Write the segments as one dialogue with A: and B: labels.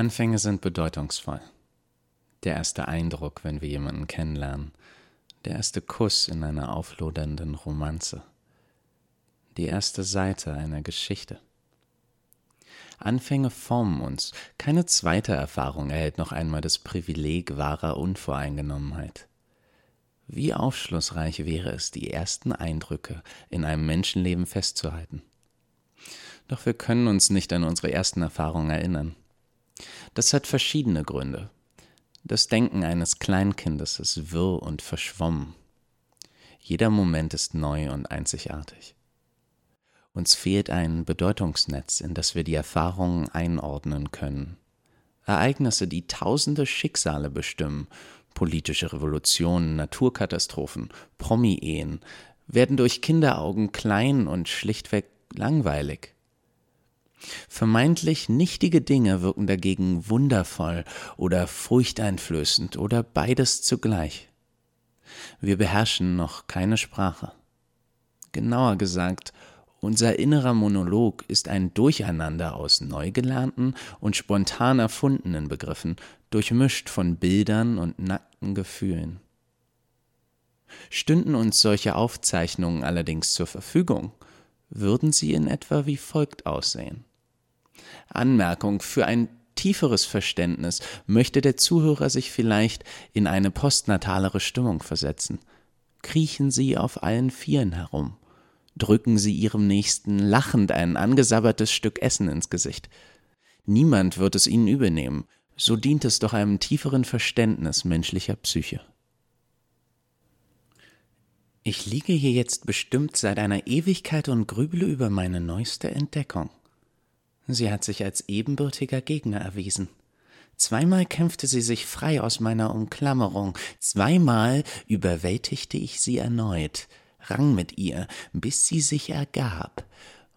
A: Anfänge sind bedeutungsvoll. Der erste Eindruck, wenn wir jemanden kennenlernen, der erste Kuss in einer auflodernden Romanze, die erste Seite einer Geschichte. Anfänge formen uns, keine zweite Erfahrung erhält noch einmal das Privileg wahrer Unvoreingenommenheit. Wie aufschlussreich wäre es, die ersten Eindrücke in einem Menschenleben festzuhalten. Doch wir können uns nicht an unsere ersten Erfahrungen erinnern. Das hat verschiedene Gründe. Das Denken eines Kleinkindes ist wirr und verschwommen. Jeder Moment ist neu und einzigartig. Uns fehlt ein Bedeutungsnetz, in das wir die Erfahrungen einordnen können. Ereignisse, die tausende Schicksale bestimmen, politische Revolutionen, Naturkatastrophen, Promi-Ehen, werden durch Kinderaugen klein und schlichtweg langweilig. Vermeintlich nichtige Dinge wirken dagegen wundervoll oder furchteinflößend oder beides zugleich. Wir beherrschen noch keine Sprache. Genauer gesagt, unser innerer Monolog ist ein Durcheinander aus neu gelernten und spontan erfundenen Begriffen, durchmischt von Bildern und nackten Gefühlen. Stünden uns solche Aufzeichnungen allerdings zur Verfügung, würden sie in etwa wie folgt aussehen. Anmerkung für ein tieferes Verständnis möchte der Zuhörer sich vielleicht in eine postnatalere Stimmung versetzen. Kriechen Sie auf allen Vieren herum. Drücken Sie Ihrem Nächsten lachend ein angesabbertes Stück Essen ins Gesicht. Niemand wird es Ihnen übernehmen, so dient es doch einem tieferen Verständnis menschlicher Psyche. Ich liege hier jetzt bestimmt seit einer Ewigkeit und grüble über meine neueste Entdeckung. Sie hat sich als ebenbürtiger Gegner erwiesen. Zweimal kämpfte sie sich frei aus meiner Umklammerung, zweimal überwältigte ich sie erneut, rang mit ihr, bis sie sich ergab.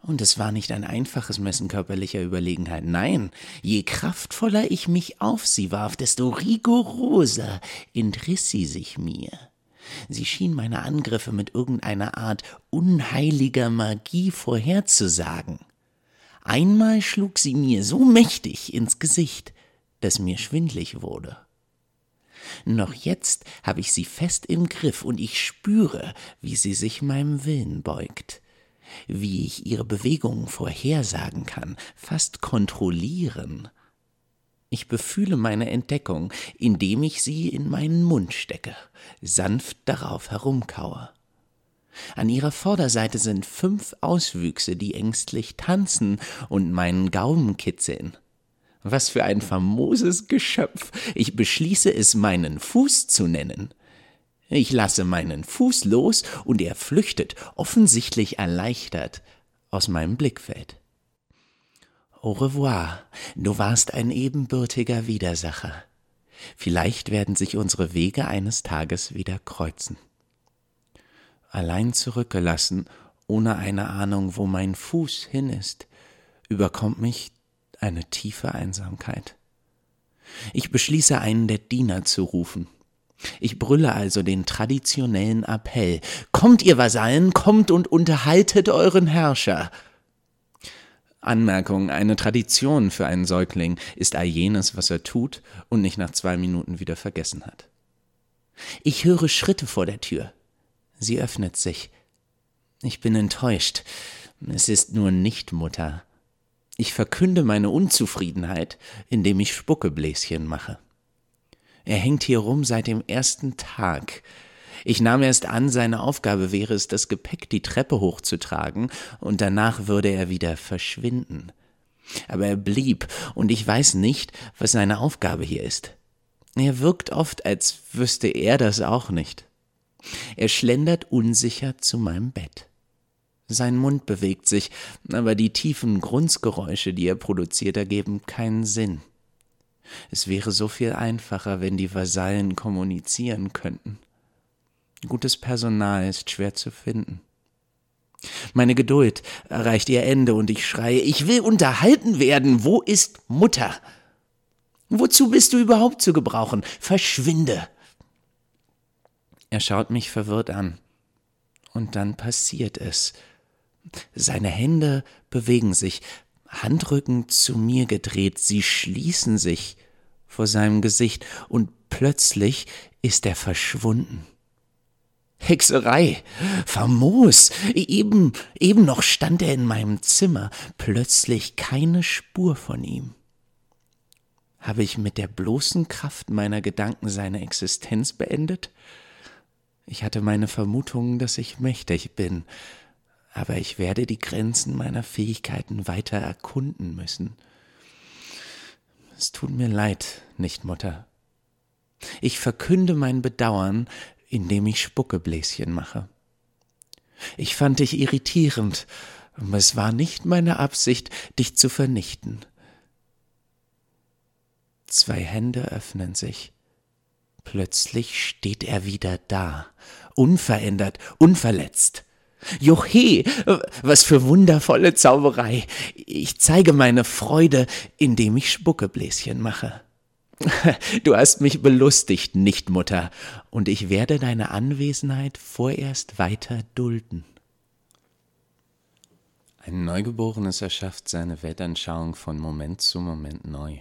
A: Und es war nicht ein einfaches Messen körperlicher Überlegenheit. Nein, je kraftvoller ich mich auf sie warf, desto rigoroser entriss sie sich mir. Sie schien meine Angriffe mit irgendeiner Art unheiliger Magie vorherzusagen. Einmal schlug sie mir so mächtig ins Gesicht, dass mir schwindlig wurde. Noch jetzt habe ich sie fest im Griff und ich spüre, wie sie sich meinem Willen beugt, wie ich ihre Bewegungen vorhersagen kann, fast kontrollieren. Ich befühle meine Entdeckung, indem ich sie in meinen Mund stecke, sanft darauf herumkaue. An ihrer Vorderseite sind fünf Auswüchse, die ängstlich tanzen und meinen Gaumen kitzeln. Was für ein famoses Geschöpf. Ich beschließe es meinen Fuß zu nennen. Ich lasse meinen Fuß los und er flüchtet, offensichtlich erleichtert, aus meinem Blickfeld. Au revoir, du warst ein ebenbürtiger Widersacher. Vielleicht werden sich unsere Wege eines Tages wieder kreuzen allein zurückgelassen, ohne eine Ahnung, wo mein Fuß hin ist, überkommt mich eine tiefe Einsamkeit. Ich beschließe einen der Diener zu rufen. Ich brülle also den traditionellen Appell. Kommt, ihr Vasallen, kommt und unterhaltet euren Herrscher. Anmerkung, eine Tradition für einen Säugling ist all jenes, was er tut und nicht nach zwei Minuten wieder vergessen hat. Ich höre Schritte vor der Tür. Sie öffnet sich. Ich bin enttäuscht. Es ist nur nicht Mutter. Ich verkünde meine Unzufriedenheit, indem ich Spuckebläschen mache. Er hängt hier rum seit dem ersten Tag. Ich nahm erst an, seine Aufgabe wäre es, das Gepäck die Treppe hochzutragen, und danach würde er wieder verschwinden. Aber er blieb, und ich weiß nicht, was seine Aufgabe hier ist. Er wirkt oft, als wüsste er das auch nicht. Er schlendert unsicher zu meinem Bett. Sein Mund bewegt sich, aber die tiefen Grunzgeräusche, die er produziert, ergeben keinen Sinn. Es wäre so viel einfacher, wenn die Vasallen kommunizieren könnten. Gutes Personal ist schwer zu finden. Meine Geduld erreicht ihr Ende und ich schreie, ich will unterhalten werden. Wo ist Mutter? Wozu bist du überhaupt zu gebrauchen? Verschwinde. Er schaut mich verwirrt an. Und dann passiert es. Seine Hände bewegen sich, Handrücken zu mir gedreht, sie schließen sich vor seinem Gesicht, und plötzlich ist er verschwunden. Hexerei, famos, eben, eben noch stand er in meinem Zimmer, plötzlich keine Spur von ihm. Habe ich mit der bloßen Kraft meiner Gedanken seine Existenz beendet? Ich hatte meine Vermutungen, dass ich mächtig bin, aber ich werde die Grenzen meiner Fähigkeiten weiter erkunden müssen. Es tut mir leid, nicht Mutter. Ich verkünde mein Bedauern, indem ich Spuckebläschen mache. Ich fand dich irritierend, aber es war nicht meine Absicht, dich zu vernichten. Zwei Hände öffnen sich. Plötzlich steht er wieder da, unverändert, unverletzt. Johe, was für wundervolle Zauberei. Ich zeige meine Freude, indem ich Spuckebläschen mache. Du hast mich belustigt, nicht Mutter, und ich werde deine Anwesenheit vorerst weiter dulden. Ein Neugeborenes erschafft seine Weltanschauung von Moment zu Moment neu.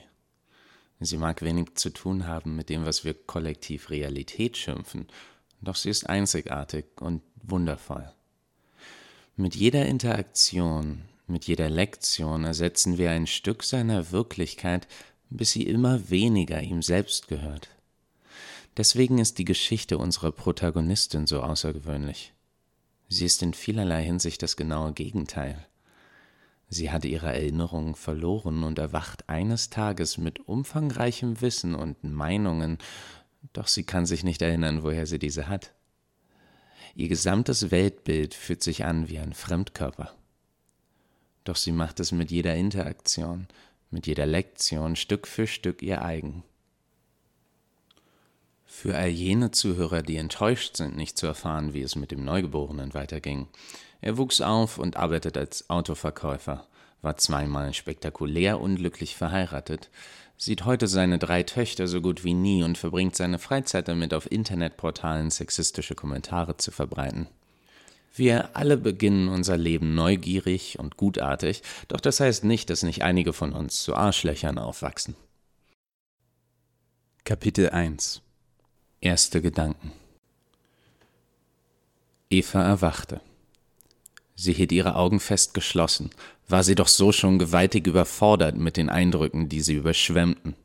A: Sie mag wenig zu tun haben mit dem, was wir kollektiv Realität schimpfen, doch sie ist einzigartig und wundervoll. Mit jeder Interaktion, mit jeder Lektion ersetzen wir ein Stück seiner Wirklichkeit, bis sie immer weniger ihm selbst gehört. Deswegen ist die Geschichte unserer Protagonistin so außergewöhnlich. Sie ist in vielerlei Hinsicht das genaue Gegenteil. Sie hat ihre Erinnerungen verloren und erwacht eines Tages mit umfangreichem Wissen und Meinungen, doch sie kann sich nicht erinnern, woher sie diese hat. Ihr gesamtes Weltbild fühlt sich an wie ein Fremdkörper. Doch sie macht es mit jeder Interaktion, mit jeder Lektion Stück für Stück ihr eigen. Für all jene Zuhörer, die enttäuscht sind, nicht zu erfahren, wie es mit dem Neugeborenen weiterging, er wuchs auf und arbeitet als Autoverkäufer, war zweimal spektakulär unglücklich verheiratet, sieht heute seine drei Töchter so gut wie nie und verbringt seine Freizeit damit, auf Internetportalen sexistische Kommentare zu verbreiten. Wir alle beginnen unser Leben neugierig und gutartig, doch das heißt nicht, dass nicht einige von uns zu Arschlöchern aufwachsen. Kapitel 1 Erste Gedanken Eva erwachte. Sie hielt ihre Augen fest geschlossen, war sie doch so schon gewaltig überfordert mit den Eindrücken, die sie überschwemmten.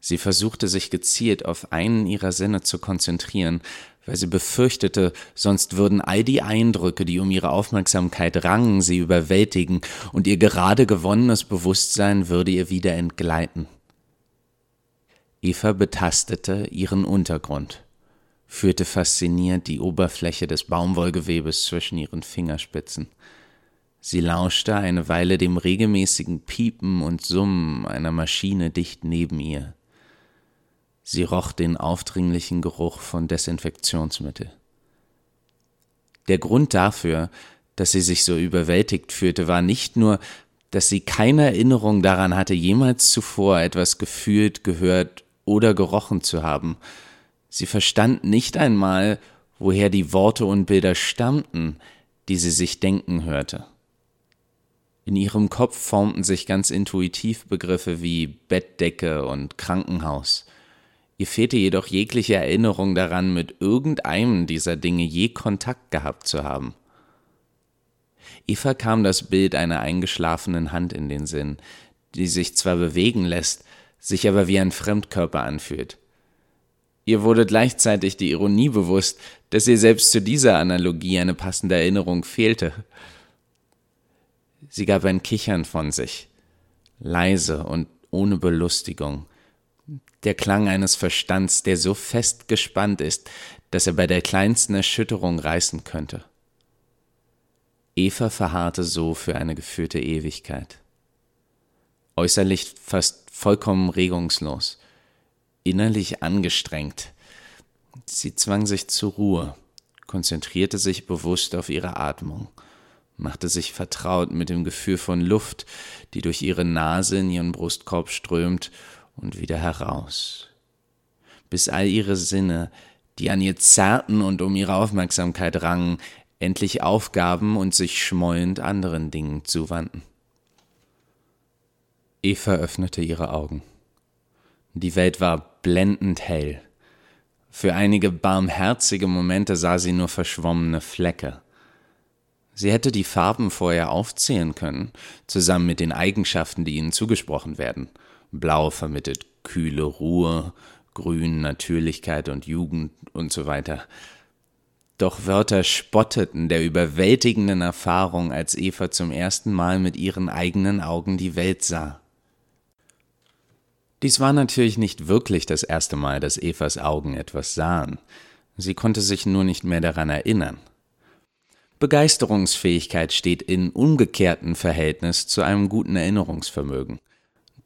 A: Sie versuchte sich gezielt auf einen ihrer Sinne zu konzentrieren, weil sie befürchtete, sonst würden all die Eindrücke, die um ihre Aufmerksamkeit rangen, sie überwältigen, und ihr gerade gewonnenes Bewusstsein würde ihr wieder entgleiten. Eva betastete ihren Untergrund führte fasziniert die Oberfläche des Baumwollgewebes zwischen ihren Fingerspitzen. Sie lauschte eine Weile dem regelmäßigen Piepen und Summen einer Maschine dicht neben ihr. Sie roch den aufdringlichen Geruch von Desinfektionsmittel. Der Grund dafür, dass sie sich so überwältigt fühlte, war nicht nur, dass sie keine Erinnerung daran hatte, jemals zuvor etwas gefühlt, gehört oder gerochen zu haben, Sie verstand nicht einmal, woher die Worte und Bilder stammten, die sie sich denken hörte. In ihrem Kopf formten sich ganz intuitiv Begriffe wie Bettdecke und Krankenhaus. Ihr fehlte jedoch jegliche Erinnerung daran, mit irgendeinem dieser Dinge je Kontakt gehabt zu haben. Eva kam das Bild einer eingeschlafenen Hand in den Sinn, die sich zwar bewegen lässt, sich aber wie ein Fremdkörper anfühlt. Ihr wurde gleichzeitig die Ironie bewusst, dass ihr selbst zu dieser Analogie eine passende Erinnerung fehlte. Sie gab ein Kichern von sich, leise und ohne Belustigung, der Klang eines Verstands, der so fest gespannt ist, dass er bei der kleinsten Erschütterung reißen könnte. Eva verharrte so für eine geführte Ewigkeit. Äußerlich fast vollkommen regungslos, innerlich angestrengt. Sie zwang sich zur Ruhe, konzentrierte sich bewusst auf ihre Atmung, machte sich vertraut mit dem Gefühl von Luft, die durch ihre Nase in ihren Brustkorb strömt und wieder heraus, bis all ihre Sinne, die an ihr zerrten und um ihre Aufmerksamkeit rangen, endlich aufgaben und sich schmollend anderen Dingen zuwandten. Eva öffnete ihre Augen. Die Welt war blendend hell. Für einige barmherzige Momente sah sie nur verschwommene Flecke. Sie hätte die Farben vorher aufzählen können, zusammen mit den Eigenschaften, die ihnen zugesprochen werden. Blau vermittelt kühle Ruhe, Grün Natürlichkeit und Jugend und so weiter. Doch Wörter spotteten der überwältigenden Erfahrung, als Eva zum ersten Mal mit ihren eigenen Augen die Welt sah. Dies war natürlich nicht wirklich das erste Mal, dass Evas Augen etwas sahen. Sie konnte sich nur nicht mehr daran erinnern. Begeisterungsfähigkeit steht in umgekehrtem Verhältnis zu einem guten Erinnerungsvermögen.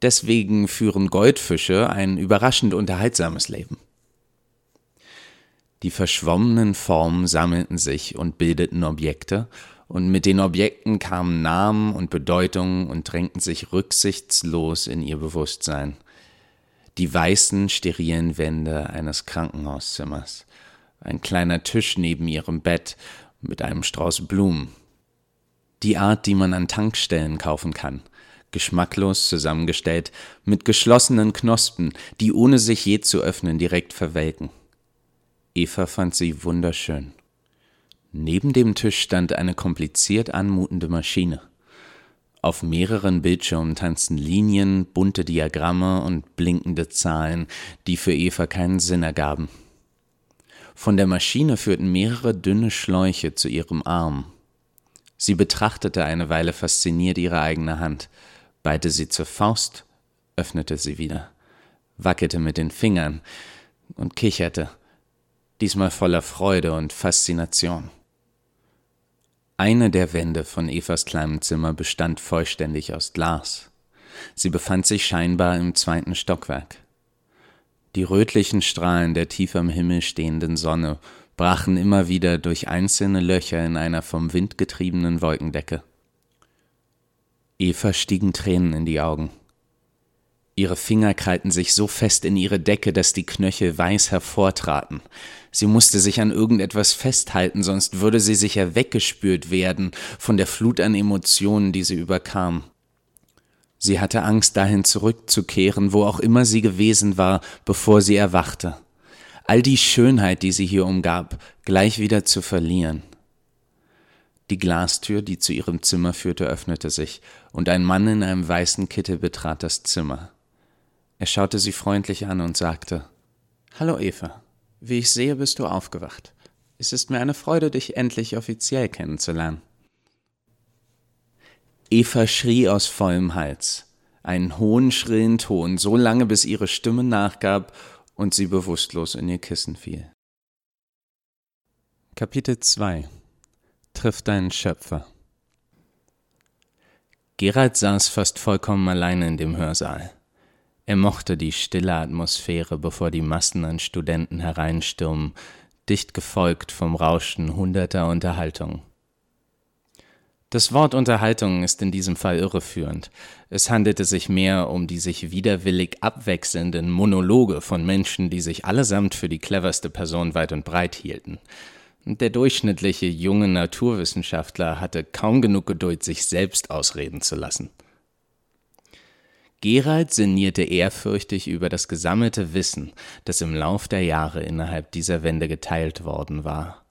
A: Deswegen führen Goldfische ein überraschend unterhaltsames Leben. Die verschwommenen Formen sammelten sich und bildeten Objekte, und mit den Objekten kamen Namen und Bedeutungen und drängten sich rücksichtslos in ihr Bewusstsein. Die weißen, sterilen Wände eines Krankenhauszimmers, ein kleiner Tisch neben ihrem Bett mit einem Strauß Blumen. Die Art, die man an Tankstellen kaufen kann, geschmacklos zusammengestellt, mit geschlossenen Knospen, die ohne sich je zu öffnen direkt verwelken. Eva fand sie wunderschön. Neben dem Tisch stand eine kompliziert anmutende Maschine. Auf mehreren Bildschirmen tanzten Linien, bunte Diagramme und blinkende Zahlen, die für Eva keinen Sinn ergaben. Von der Maschine führten mehrere dünne Schläuche zu ihrem Arm. Sie betrachtete eine Weile fasziniert ihre eigene Hand, ballte sie zur Faust, öffnete sie wieder, wackelte mit den Fingern und kicherte, diesmal voller Freude und Faszination. Eine der Wände von Evas kleinem Zimmer bestand vollständig aus Glas. Sie befand sich scheinbar im zweiten Stockwerk. Die rötlichen Strahlen der tief am Himmel stehenden Sonne brachen immer wieder durch einzelne Löcher in einer vom Wind getriebenen Wolkendecke. Eva stiegen Tränen in die Augen. Ihre Finger krallten sich so fest in ihre Decke, dass die Knöchel weiß hervortraten. Sie musste sich an irgendetwas festhalten, sonst würde sie sicher weggespürt werden von der Flut an Emotionen, die sie überkam. Sie hatte Angst, dahin zurückzukehren, wo auch immer sie gewesen war, bevor sie erwachte. All die Schönheit, die sie hier umgab, gleich wieder zu verlieren. Die Glastür, die zu ihrem Zimmer führte, öffnete sich, und ein Mann in einem weißen Kittel betrat das Zimmer. Er schaute sie freundlich an und sagte Hallo Eva, wie ich sehe, bist du aufgewacht. Es ist mir eine Freude, dich endlich offiziell kennenzulernen. Eva schrie aus vollem Hals, einen hohen, schrillen Ton, so lange bis ihre Stimme nachgab und sie bewusstlos in ihr Kissen fiel. Kapitel 2 Trifft deinen Schöpfer Gerald saß fast vollkommen alleine in dem Hörsaal. Er mochte die stille Atmosphäre, bevor die Massen an Studenten hereinstürmen, dicht gefolgt vom Rauschen hunderter Unterhaltungen. Das Wort Unterhaltung ist in diesem Fall irreführend. Es handelte sich mehr um die sich widerwillig abwechselnden Monologe von Menschen, die sich allesamt für die cleverste Person weit und breit hielten. Der durchschnittliche junge Naturwissenschaftler hatte kaum genug Geduld, sich selbst ausreden zu lassen. Gerald sinnierte ehrfürchtig über das gesammelte Wissen, das im Lauf der Jahre innerhalb dieser Wände geteilt worden war.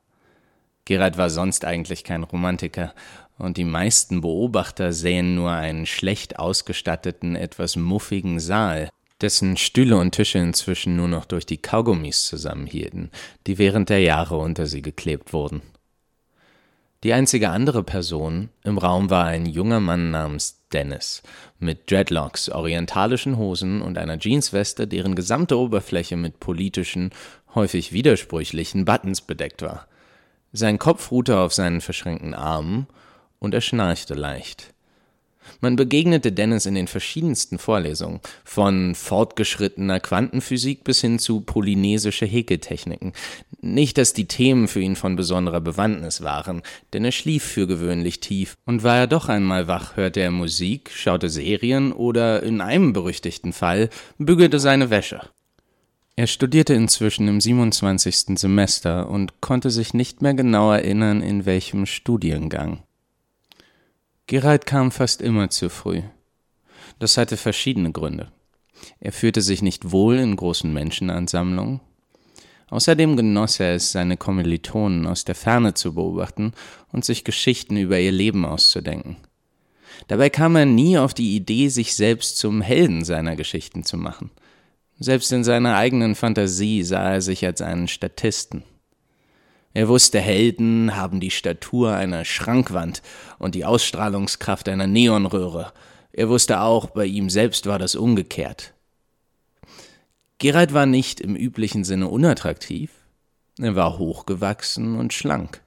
A: Gerald war sonst eigentlich kein Romantiker und die meisten Beobachter sähen nur einen schlecht ausgestatteten, etwas muffigen Saal, dessen Stühle und Tische inzwischen nur noch durch die Kaugummis zusammenhielten, die während der Jahre unter sie geklebt wurden. Die einzige andere Person im Raum war ein junger Mann namens Dennis, mit Dreadlocks, orientalischen Hosen und einer Jeansweste, deren gesamte Oberfläche mit politischen, häufig widersprüchlichen Buttons bedeckt war. Sein Kopf ruhte auf seinen verschränkten Armen und er schnarchte leicht. Man begegnete Dennis in den verschiedensten Vorlesungen, von fortgeschrittener Quantenphysik bis hin zu polynesische Häkeltechniken. Nicht, dass die Themen für ihn von besonderer Bewandtnis waren, denn er schlief für gewöhnlich tief, und war er doch einmal wach, hörte er Musik, schaute Serien oder in einem berüchtigten Fall bügelte seine Wäsche. Er studierte inzwischen im 27. Semester und konnte sich nicht mehr genau erinnern, in welchem Studiengang. Gerald kam fast immer zu früh. Das hatte verschiedene Gründe. Er fühlte sich nicht wohl in großen Menschenansammlungen. Außerdem genoss er es, seine Kommilitonen aus der Ferne zu beobachten und sich Geschichten über ihr Leben auszudenken. Dabei kam er nie auf die Idee, sich selbst zum Helden seiner Geschichten zu machen. Selbst in seiner eigenen Fantasie sah er sich als einen Statisten. Er wusste, Helden haben die Statur einer Schrankwand und die Ausstrahlungskraft einer Neonröhre. Er wusste auch, bei ihm selbst war das umgekehrt. Gerald war nicht im üblichen Sinne unattraktiv. Er war hochgewachsen und schlank.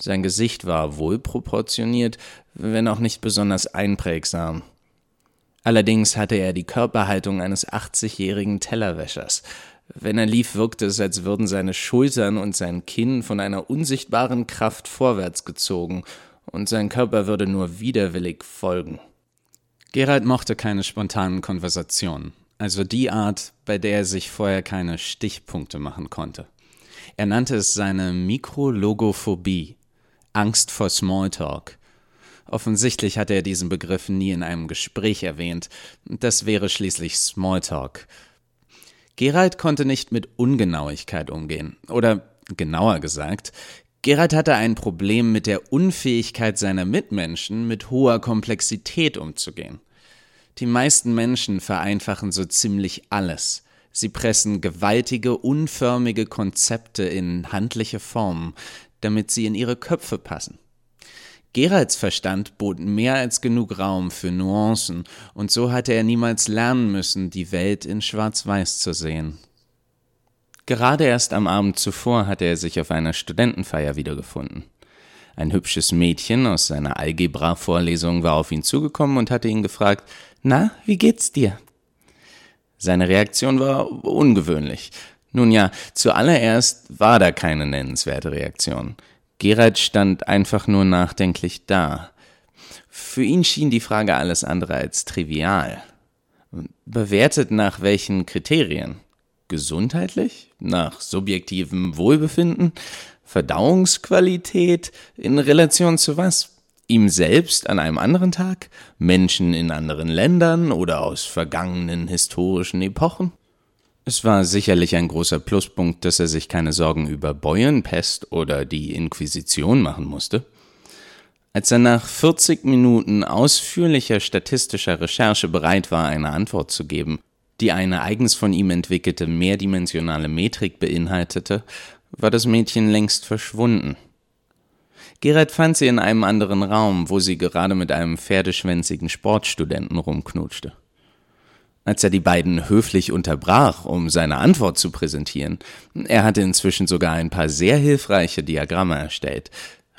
A: Sein Gesicht war wohlproportioniert, wenn auch nicht besonders einprägsam. Allerdings hatte er die Körperhaltung eines 80-jährigen Tellerwäschers. Wenn er lief, wirkte es, als würden seine Schultern und sein Kinn von einer unsichtbaren Kraft vorwärts gezogen, und sein Körper würde nur widerwillig folgen. Gerald mochte keine spontanen Konversationen, also die Art, bei der er sich vorher keine Stichpunkte machen konnte. Er nannte es seine Mikrologophobie, Angst vor Smalltalk. Offensichtlich hatte er diesen Begriff nie in einem Gespräch erwähnt. Das wäre schließlich Smalltalk. Gerald konnte nicht mit Ungenauigkeit umgehen. Oder genauer gesagt, Gerald hatte ein Problem mit der Unfähigkeit seiner Mitmenschen, mit hoher Komplexität umzugehen. Die meisten Menschen vereinfachen so ziemlich alles. Sie pressen gewaltige, unförmige Konzepte in handliche Formen, damit sie in ihre Köpfe passen. Geralds Verstand bot mehr als genug Raum für Nuancen, und so hatte er niemals lernen müssen, die Welt in Schwarz-Weiß zu sehen. Gerade erst am Abend zuvor hatte er sich auf einer Studentenfeier wiedergefunden. Ein hübsches Mädchen aus seiner Algebra-Vorlesung war auf ihn zugekommen und hatte ihn gefragt, na, wie geht's dir? Seine Reaktion war ungewöhnlich. Nun ja, zuallererst war da keine nennenswerte Reaktion. Gerald stand einfach nur nachdenklich da. Für ihn schien die Frage alles andere als trivial. Bewertet nach welchen Kriterien? Gesundheitlich? Nach subjektivem Wohlbefinden? Verdauungsqualität? In Relation zu was? Ihm selbst an einem anderen Tag? Menschen in anderen Ländern oder aus vergangenen historischen Epochen? Es war sicherlich ein großer Pluspunkt, dass er sich keine Sorgen über Bäuernpest oder die Inquisition machen musste. Als er nach 40 Minuten ausführlicher statistischer Recherche bereit war, eine Antwort zu geben, die eine eigens von ihm entwickelte mehrdimensionale Metrik beinhaltete, war das Mädchen längst verschwunden. Gerald fand sie in einem anderen Raum, wo sie gerade mit einem pferdeschwänzigen Sportstudenten rumknutschte. Als er die beiden höflich unterbrach, um seine Antwort zu präsentieren, er hatte inzwischen sogar ein paar sehr hilfreiche Diagramme erstellt,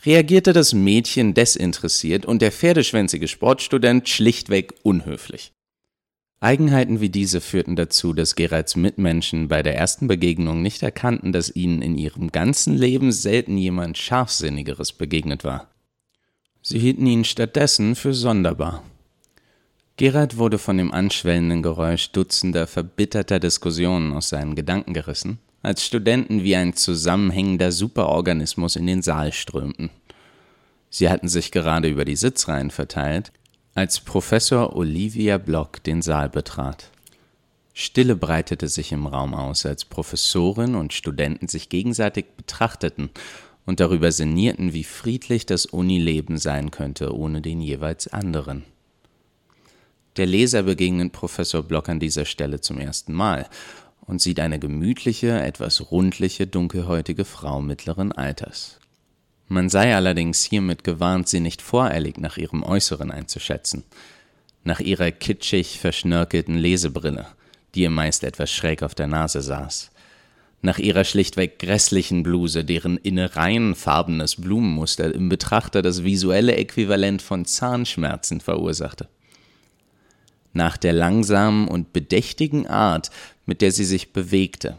A: reagierte das Mädchen desinteressiert und der pferdeschwänzige Sportstudent schlichtweg unhöflich. Eigenheiten wie diese führten dazu, dass Geralds Mitmenschen bei der ersten Begegnung nicht erkannten, dass ihnen in ihrem ganzen Leben selten jemand Scharfsinnigeres begegnet war. Sie hielten ihn stattdessen für sonderbar. Gerald wurde von dem anschwellenden Geräusch dutzender verbitterter Diskussionen aus seinen Gedanken gerissen, als Studenten wie ein zusammenhängender Superorganismus in den Saal strömten. Sie hatten sich gerade über die Sitzreihen verteilt, als Professor Olivia Block den Saal betrat. Stille breitete sich im Raum aus, als Professorin und Studenten sich gegenseitig betrachteten und darüber sinnierten, wie friedlich das Unileben sein könnte ohne den jeweils anderen. Der Leser begegnet Professor Block an dieser Stelle zum ersten Mal und sieht eine gemütliche, etwas rundliche, dunkelhäutige Frau mittleren Alters. Man sei allerdings hiermit gewarnt, sie nicht voreilig nach ihrem Äußeren einzuschätzen, nach ihrer kitschig verschnörkelten Lesebrille, die ihr meist etwas schräg auf der Nase saß, nach ihrer schlichtweg grässlichen Bluse, deren Innereien farbenes Blumenmuster im Betrachter das visuelle Äquivalent von Zahnschmerzen verursachte. Nach der langsamen und bedächtigen Art, mit der sie sich bewegte,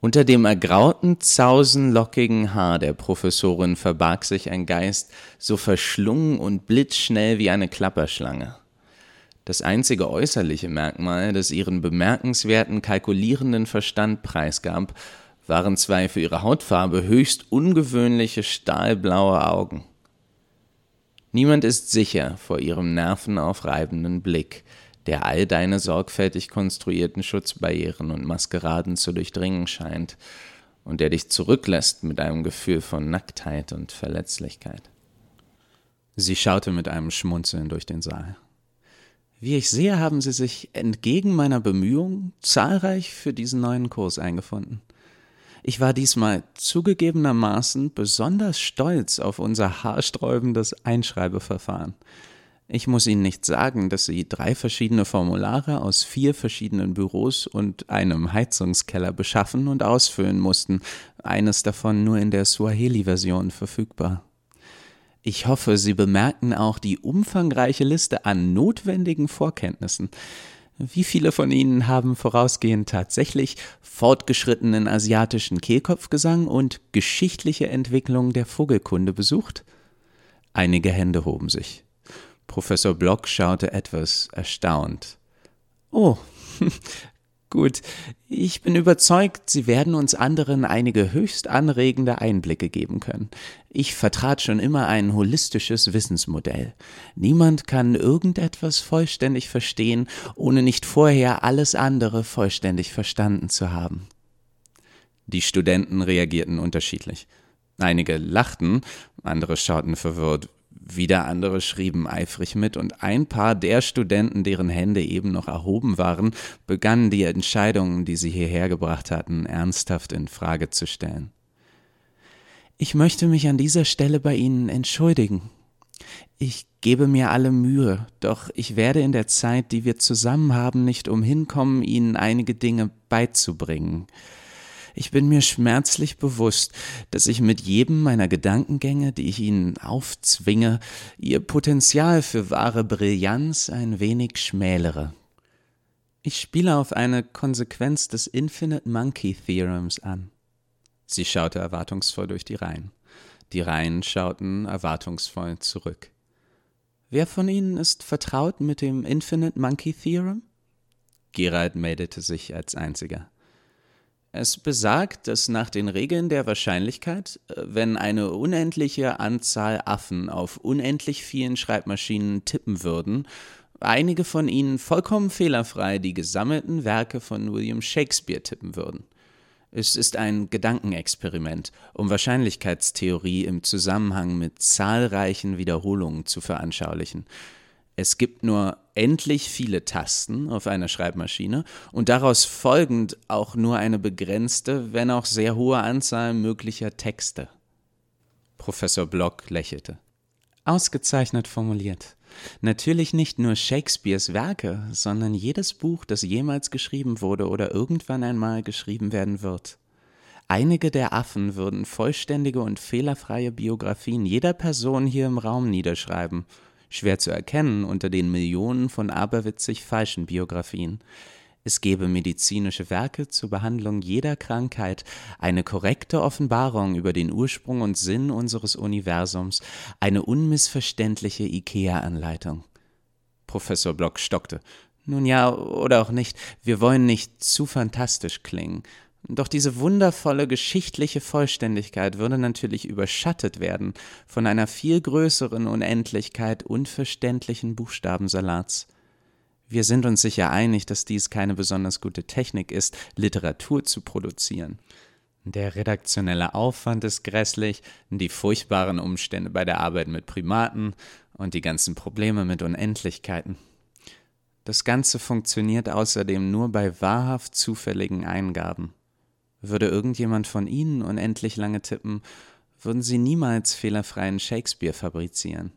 A: unter dem ergrauten, zausenlockigen Haar der Professorin verbarg sich ein Geist, so verschlungen und blitzschnell wie eine Klapperschlange. Das einzige äußerliche Merkmal, das ihren bemerkenswerten, kalkulierenden Verstand preisgab, waren zwei für ihre Hautfarbe höchst ungewöhnliche stahlblaue Augen. Niemand ist sicher vor ihrem nervenaufreibenden Blick, der all deine sorgfältig konstruierten Schutzbarrieren und Maskeraden zu durchdringen scheint und der dich zurücklässt mit einem Gefühl von Nacktheit und Verletzlichkeit. Sie schaute mit einem Schmunzeln durch den Saal. Wie ich sehe, haben Sie sich entgegen meiner Bemühungen zahlreich für diesen neuen Kurs eingefunden. Ich war diesmal zugegebenermaßen besonders stolz auf unser haarsträubendes Einschreibeverfahren. Ich muss Ihnen nicht sagen, dass Sie drei verschiedene Formulare aus vier verschiedenen Büros und einem Heizungskeller beschaffen und ausfüllen mussten, eines davon nur in der Swahili-Version verfügbar. Ich hoffe, Sie bemerken auch die umfangreiche Liste an notwendigen Vorkenntnissen. Wie viele von Ihnen haben vorausgehend tatsächlich fortgeschrittenen asiatischen Kehlkopfgesang und geschichtliche Entwicklung der Vogelkunde besucht? Einige Hände hoben sich. Professor Block schaute etwas erstaunt. Oh, gut. Ich bin überzeugt, Sie werden uns anderen einige höchst anregende Einblicke geben können. Ich vertrat schon immer ein holistisches Wissensmodell. Niemand kann irgendetwas vollständig verstehen, ohne nicht vorher alles andere vollständig verstanden zu haben. Die Studenten reagierten unterschiedlich. Einige lachten, andere schauten verwirrt. Wieder andere schrieben eifrig mit, und ein paar der Studenten, deren Hände eben noch erhoben waren, begannen die Entscheidungen, die sie hierher gebracht hatten, ernsthaft in Frage zu stellen. Ich möchte mich an dieser Stelle bei Ihnen entschuldigen. Ich gebe mir alle Mühe, doch ich werde in der Zeit, die wir zusammen haben, nicht umhinkommen, Ihnen einige Dinge beizubringen. Ich bin mir schmerzlich bewusst, dass ich mit jedem meiner Gedankengänge, die ich Ihnen aufzwinge, Ihr Potenzial für wahre Brillanz ein wenig schmälere. Ich spiele auf eine Konsequenz des Infinite Monkey Theorems an. Sie schaute erwartungsvoll durch die Reihen. Die Reihen schauten erwartungsvoll zurück. Wer von Ihnen ist vertraut mit dem Infinite Monkey Theorem? Gerald meldete sich als einziger. Es besagt, dass nach den Regeln der Wahrscheinlichkeit, äh, wenn eine unendliche Anzahl Affen auf unendlich vielen Schreibmaschinen tippen würden, einige von ihnen vollkommen fehlerfrei die gesammelten Werke von William Shakespeare tippen würden. Es ist ein Gedankenexperiment, um Wahrscheinlichkeitstheorie im Zusammenhang mit zahlreichen Wiederholungen zu veranschaulichen. Es gibt nur endlich viele Tasten auf einer Schreibmaschine und daraus folgend auch nur eine begrenzte, wenn auch sehr hohe Anzahl möglicher Texte. Professor Block lächelte. Ausgezeichnet formuliert. Natürlich nicht nur Shakespeares Werke, sondern jedes Buch, das jemals geschrieben wurde oder irgendwann einmal geschrieben werden wird. Einige der Affen würden vollständige und fehlerfreie Biografien jeder Person hier im Raum niederschreiben – schwer zu erkennen unter den Millionen von aberwitzig falschen Biografien. Es gebe medizinische Werke zur Behandlung jeder Krankheit, eine korrekte Offenbarung über den Ursprung und Sinn unseres Universums, eine unmissverständliche IKEA-Anleitung. Professor Block stockte. Nun ja, oder auch nicht, wir wollen nicht zu fantastisch klingen. Doch diese wundervolle geschichtliche Vollständigkeit würde natürlich überschattet werden von einer viel größeren Unendlichkeit unverständlichen Buchstabensalats. Wir sind uns sicher einig, dass dies keine besonders gute Technik ist, Literatur zu produzieren. Der redaktionelle Aufwand ist grässlich, die furchtbaren Umstände bei der Arbeit mit Primaten und die ganzen Probleme mit Unendlichkeiten. Das Ganze funktioniert außerdem nur bei wahrhaft zufälligen Eingaben. Würde irgendjemand von Ihnen unendlich lange tippen, würden Sie niemals fehlerfreien Shakespeare fabrizieren.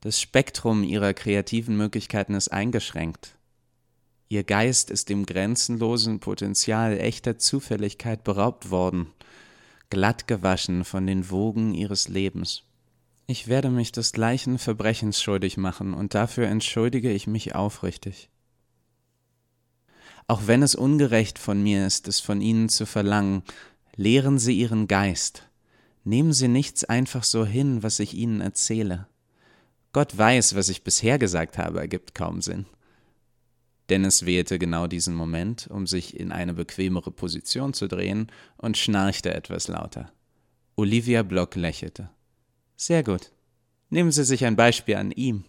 A: Das Spektrum Ihrer kreativen Möglichkeiten ist eingeschränkt. Ihr Geist ist dem grenzenlosen Potenzial echter Zufälligkeit beraubt worden, glatt gewaschen von den Wogen Ihres Lebens. Ich werde mich des gleichen Verbrechens schuldig machen, und dafür entschuldige ich mich aufrichtig. Auch wenn es ungerecht von mir ist, es von ihnen zu verlangen, lehren Sie Ihren Geist. Nehmen Sie nichts einfach so hin, was ich Ihnen erzähle. Gott weiß, was ich bisher gesagt habe, ergibt kaum Sinn. Dennis wählte genau diesen Moment, um sich in eine bequemere Position zu drehen, und schnarchte etwas lauter. Olivia Block lächelte. Sehr gut. Nehmen Sie sich ein Beispiel an ihm.